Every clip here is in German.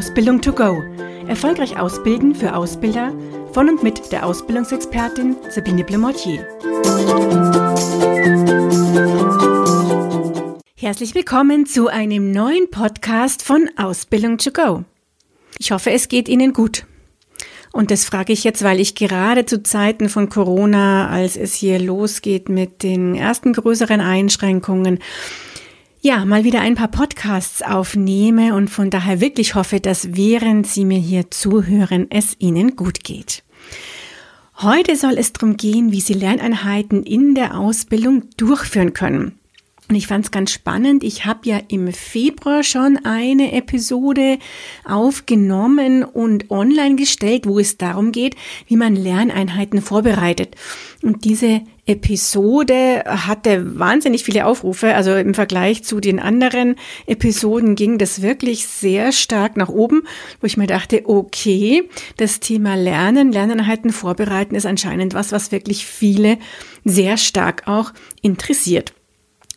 Ausbildung to go. Erfolgreich ausbilden für Ausbilder von und mit der Ausbildungsexpertin Sabine Blemortier. Herzlich willkommen zu einem neuen Podcast von Ausbildung to go. Ich hoffe, es geht Ihnen gut. Und das frage ich jetzt, weil ich gerade zu Zeiten von Corona, als es hier losgeht mit den ersten größeren Einschränkungen, ja, mal wieder ein paar Podcasts aufnehme und von daher wirklich hoffe, dass während Sie mir hier zuhören, es Ihnen gut geht. Heute soll es darum gehen, wie Sie Lerneinheiten in der Ausbildung durchführen können. Und ich fand es ganz spannend. Ich habe ja im Februar schon eine Episode aufgenommen und online gestellt, wo es darum geht, wie man Lerneinheiten vorbereitet. Und diese Episode hatte wahnsinnig viele Aufrufe. Also im Vergleich zu den anderen Episoden ging das wirklich sehr stark nach oben, wo ich mir dachte, okay, das Thema Lernen, Lerneinheiten vorbereiten ist anscheinend was, was wirklich viele sehr stark auch interessiert.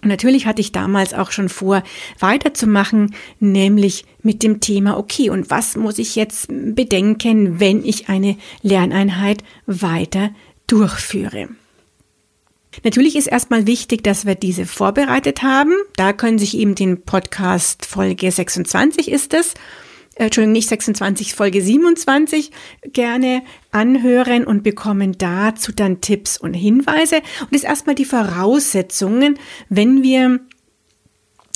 Und natürlich hatte ich damals auch schon vor, weiterzumachen, nämlich mit dem Thema, okay, und was muss ich jetzt bedenken, wenn ich eine Lerneinheit weiter durchführe? Natürlich ist erstmal wichtig, dass wir diese vorbereitet haben. Da können sich eben den Podcast Folge 26 ist es äh, Entschuldigung, nicht 26, Folge 27 gerne anhören und bekommen dazu dann Tipps und Hinweise. Und das ist erstmal die Voraussetzungen, wenn wir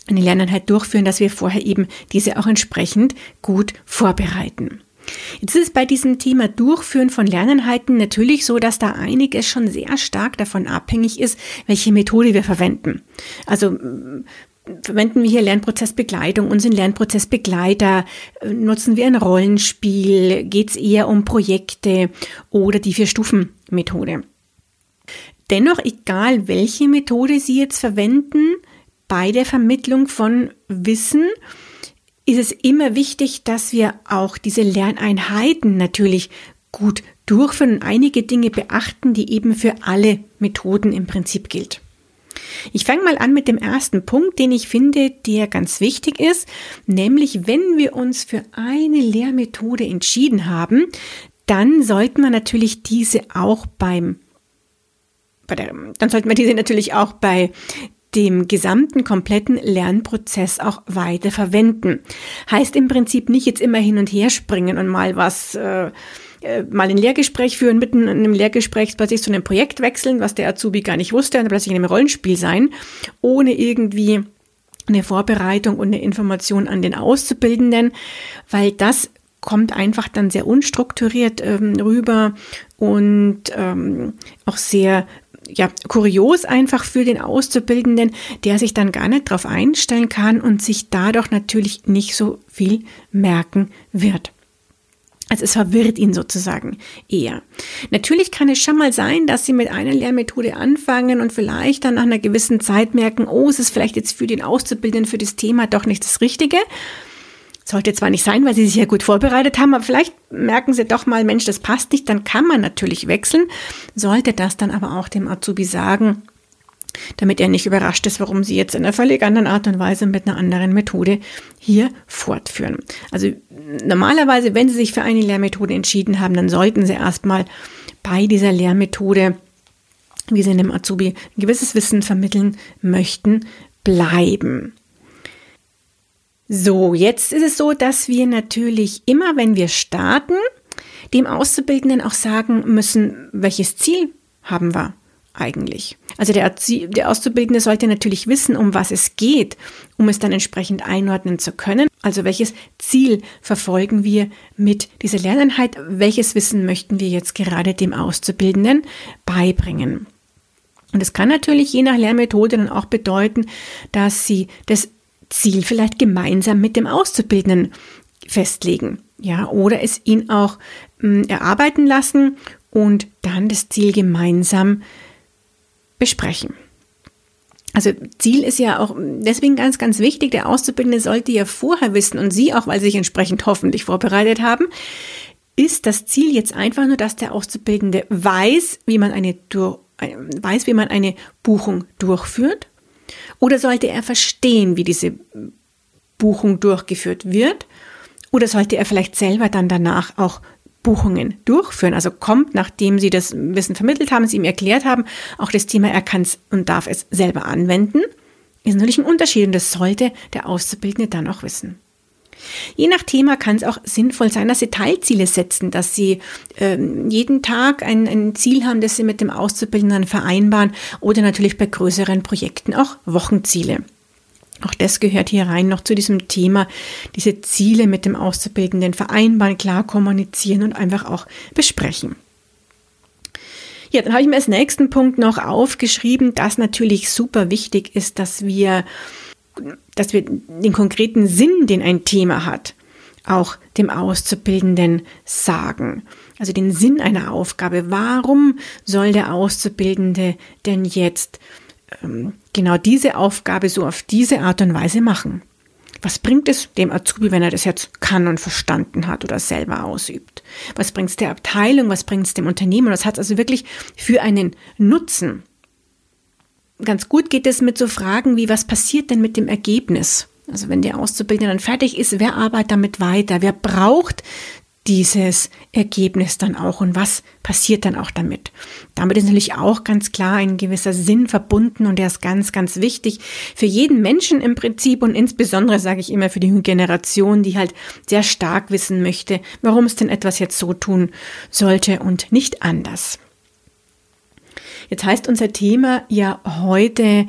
eine Lerneinheit durchführen, dass wir vorher eben diese auch entsprechend gut vorbereiten. Jetzt ist es bei diesem Thema Durchführen von Lerneinheiten natürlich so, dass da einiges schon sehr stark davon abhängig ist, welche Methode wir verwenden. Also verwenden wir hier Lernprozessbegleitung, unseren Lernprozessbegleiter, äh, nutzen wir ein Rollenspiel, geht es eher um Projekte oder die Vier-Stufen-Methode. Dennoch, egal welche Methode Sie jetzt verwenden, bei der Vermittlung von Wissen ist es immer wichtig, dass wir auch diese Lerneinheiten natürlich gut durchführen und einige Dinge beachten, die eben für alle Methoden im Prinzip gilt. Ich fange mal an mit dem ersten Punkt, den ich finde, der ganz wichtig ist, nämlich wenn wir uns für eine Lehrmethode entschieden haben, dann sollten wir natürlich diese auch beim bei der, dann sollten wir diese natürlich auch bei dem gesamten kompletten Lernprozess auch weiter verwenden. Heißt im Prinzip nicht jetzt immer hin und her springen und mal was äh, äh, mal ein Lehrgespräch führen, mitten in einem Lehrgespräch plötzlich zu einem Projekt wechseln, was der Azubi gar nicht wusste, und plötzlich in einem Rollenspiel sein, ohne irgendwie eine Vorbereitung und eine Information an den Auszubildenden, weil das kommt einfach dann sehr unstrukturiert ähm, rüber und ähm, auch sehr ja, kurios einfach für den Auszubildenden, der sich dann gar nicht darauf einstellen kann und sich dadurch natürlich nicht so viel merken wird. Also es verwirrt ihn sozusagen eher. Natürlich kann es schon mal sein, dass Sie mit einer Lehrmethode anfangen und vielleicht dann nach einer gewissen Zeit merken, oh, es ist vielleicht jetzt für den Auszubildenden für das Thema doch nicht das Richtige. Sollte zwar nicht sein, weil Sie sich ja gut vorbereitet haben, aber vielleicht merken Sie doch mal, Mensch, das passt nicht, dann kann man natürlich wechseln. Sollte das dann aber auch dem Azubi sagen, damit er nicht überrascht ist, warum sie jetzt in einer völlig anderen Art und Weise mit einer anderen Methode hier fortführen. Also normalerweise, wenn Sie sich für eine Lehrmethode entschieden haben, dann sollten Sie erstmal bei dieser Lehrmethode, wie Sie einem Azubi ein gewisses Wissen vermitteln möchten, bleiben. So, jetzt ist es so, dass wir natürlich immer, wenn wir starten, dem Auszubildenden auch sagen müssen, welches Ziel haben wir eigentlich. Also der, der Auszubildende sollte natürlich wissen, um was es geht, um es dann entsprechend einordnen zu können. Also welches Ziel verfolgen wir mit dieser Lerneinheit? Welches Wissen möchten wir jetzt gerade dem Auszubildenden beibringen? Und es kann natürlich je nach Lehrmethode dann auch bedeuten, dass Sie das Ziel vielleicht gemeinsam mit dem Auszubildenden festlegen. Ja, oder es ihn auch mh, hm, erarbeiten lassen und dann das Ziel gemeinsam besprechen. Also Ziel ist ja auch deswegen ganz, ganz wichtig. Der Auszubildende sollte ja vorher wissen und Sie auch, weil Sie sich entsprechend hoffentlich vorbereitet haben, ist das Ziel jetzt einfach nur, dass der Auszubildende weiß, wie man eine, weiß, wie man eine Buchung durchführt? Oder sollte er verstehen, wie diese Buchung durchgeführt wird? Oder sollte er vielleicht selber dann danach auch Buchungen durchführen? Also kommt, nachdem Sie das Wissen vermittelt haben, Sie ihm erklärt haben, auch das Thema, er kann es und darf es selber anwenden, ist natürlich ein Unterschied und das sollte der Auszubildende dann auch wissen. Je nach Thema kann es auch sinnvoll sein, dass Sie Teilziele setzen, dass Sie äh, jeden Tag ein, ein, Ziel haben, das Sie mit dem Auszubildenden vereinbaren oder natürlich bei größeren Projekten auch Wochenziele. Auch das gehört hier rein noch zu diesem Thema, diese Ziele mit dem Auszubildenden vereinbaren, klar kommunizieren und einfach auch besprechen. Ja, dann habe ich mir als nächsten Punkt noch aufgeschrieben, dass natürlich super wichtig ist, dass wir, dass wir den konkreten Sinn, den ein Thema hat, auch dem Auszubildenden sagen. Also den Sinn einer Aufgabe. Warum soll der Auszubildende denn jetzt genau diese Aufgabe so auf diese Art und Weise machen. Was bringt es dem Azubi, wenn er das jetzt kann und verstanden hat oder selber ausübt? Was bringt es der Abteilung? Was bringt es dem Unternehmen? Was hat es also wirklich für einen Nutzen? Ganz gut geht es mit so Fragen wie, was passiert denn mit dem Ergebnis? Also wenn der Auszubildende dann fertig ist, wer arbeitet damit weiter? Wer braucht dieses Ergebnis dann auch und was passiert dann auch damit. Damit ist natürlich auch ganz klar ein gewisser Sinn verbunden und der ist ganz, ganz wichtig für jeden Menschen im Prinzip und insbesondere sage ich immer für die Generation, die halt sehr stark wissen möchte, warum es denn etwas jetzt so tun sollte und nicht anders. Jetzt heißt unser Thema ja heute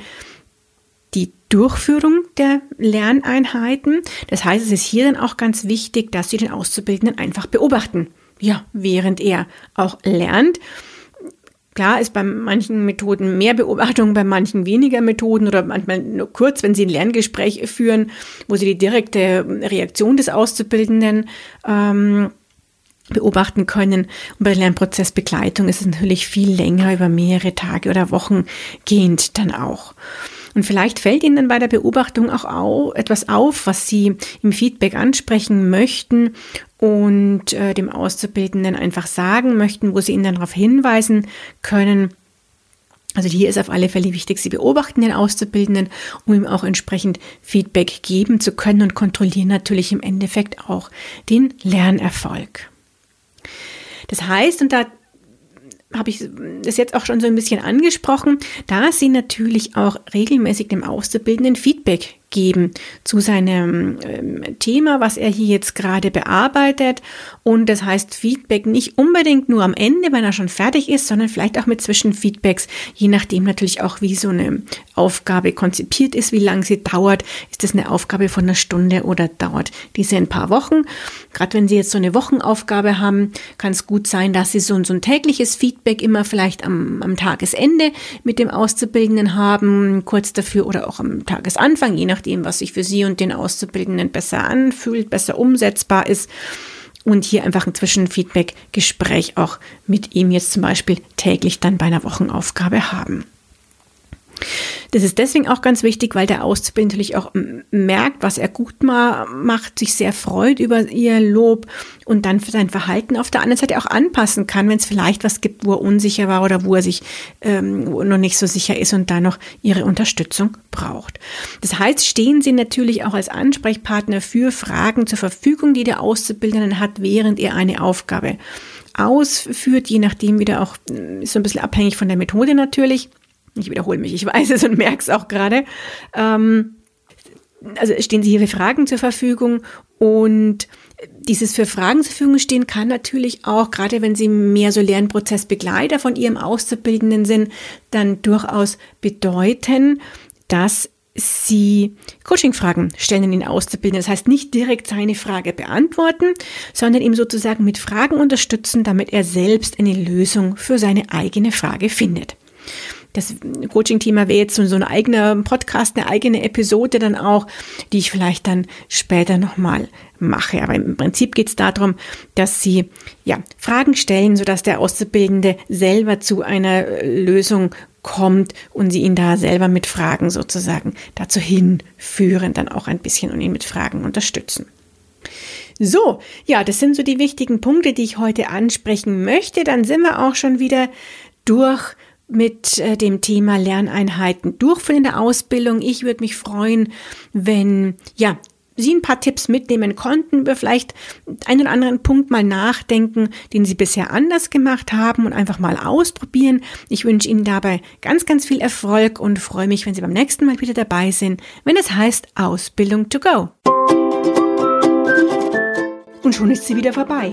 die Durchführung der Lerneinheiten. Das heißt, es ist hier dann auch ganz wichtig, dass Sie den Auszubildenden einfach beobachten. Ja, während er auch lernt. Klar ist bei manchen Methoden mehr Beobachtung, bei manchen weniger Methoden oder manchmal nur kurz, wenn Sie ein Lerngespräch führen, wo Sie die direkte Reaktion des Auszubildenden ähm, beobachten können. Und bei der Lernprozessbegleitung ist es natürlich viel länger, über mehrere Tage oder Wochen gehend dann auch. Und vielleicht fällt Ihnen dann bei der Beobachtung auch au etwas auf, was Sie im Feedback ansprechen möchten und äh, dem Auszubildenden einfach sagen möchten, wo Sie ihn dann darauf hinweisen können. Also hier ist auf alle Fälle wichtig, Sie beobachten den Auszubildenden, um ihm auch entsprechend Feedback geben zu können und kontrollieren natürlich im Endeffekt auch den Lernerfolg. Das heißt, und da habe ich das jetzt auch schon so ein bisschen angesprochen, da Sie natürlich auch regelmäßig dem Auszubildenden Feedback geben zu seinem ähm, Thema, was er hier jetzt gerade bearbeitet. Und das heißt Feedback nicht unbedingt nur am Ende, wenn er schon fertig ist, sondern vielleicht auch mit Zwischenfeedbacks, je nachdem natürlich auch, wie so eine Aufgabe konzipiert ist, wie lange sie dauert. Ist das eine Aufgabe von einer Stunde oder dauert diese ein paar Wochen? Gerade wenn Sie jetzt so eine Wochenaufgabe haben, kann es gut sein, dass Sie so, so ein tägliches Feedback immer vielleicht am, am Tagesende mit dem Auszubildenden haben, kurz dafür oder auch am Tagesanfang, je nach nachdem, was sich für Sie und den Auszubildenden besser anfühlt, besser umsetzbar ist. Und hier einfach ein Zwischenfeedback-Gespräch auch mit ihm jetzt zum Beispiel täglich dann bei einer Wochenaufgabe haben. Das ist deswegen auch ganz wichtig, weil der Auszubildende natürlich auch merkt, was er gut macht, sich sehr freut über ihr Lob und dann für sein Verhalten auf der anderen Seite auch anpassen kann, wenn es vielleicht was gibt, wo er unsicher war oder wo er sich ähm, noch nicht so sicher ist und da noch ihre Unterstützung braucht. Das heißt, stehen Sie natürlich auch als Ansprechpartner für Fragen zur Verfügung, die der Auszubildende hat, während er eine Aufgabe ausführt, je nachdem wieder auch, so ein bisschen abhängig von der Methode natürlich. Ich wiederhole mich, ich weiß es und merke es auch gerade. Ähm, also stehen Sie hier für Fragen zur Verfügung und dieses für Fragen zur Verfügung stehen kann natürlich auch, gerade wenn Sie mehr so Lernprozessbegleiter von Ihrem Auszubildenden sind, dann durchaus bedeuten, dass Sie Coaching-Fragen stellen in den Auszubildenden. Das heißt, nicht direkt seine Frage beantworten, sondern ihm sozusagen mit Fragen unterstützen, damit er selbst eine Lösung für seine eigene Frage findet das Coaching-Thema wäre jetzt so, so ein eigener Podcast, eine eigene Episode dann auch, die ich vielleicht dann später nochmal mache. Aber im Prinzip geht es darum, dass Sie ja, Fragen stellen, sodass der Auszubildende selber zu einer Lösung kommt und Sie ihn da selber mit Fragen sozusagen dazu hinführen, dann auch ein bisschen und ihn mit Fragen unterstützen. So, ja, das sind so die wichtigen Punkte, die ich heute ansprechen möchte. Dann sind wir auch schon wieder durch mit äh, dem Thema Lerneinheiten durchführen in der Ausbildung. Ich würde mich freuen, wenn ja Sie ein paar Tipps mitnehmen konnten, über vielleicht einen oder anderen Punkt mal nachdenken, den Sie bisher anders gemacht haben und einfach mal ausprobieren. Ich wünsche Ihnen dabei ganz, ganz viel Erfolg und freue mich, wenn Sie beim nächsten Mal wieder dabei sind, wenn es heißt Ausbildung to go. Und schon ist sie wieder vorbei.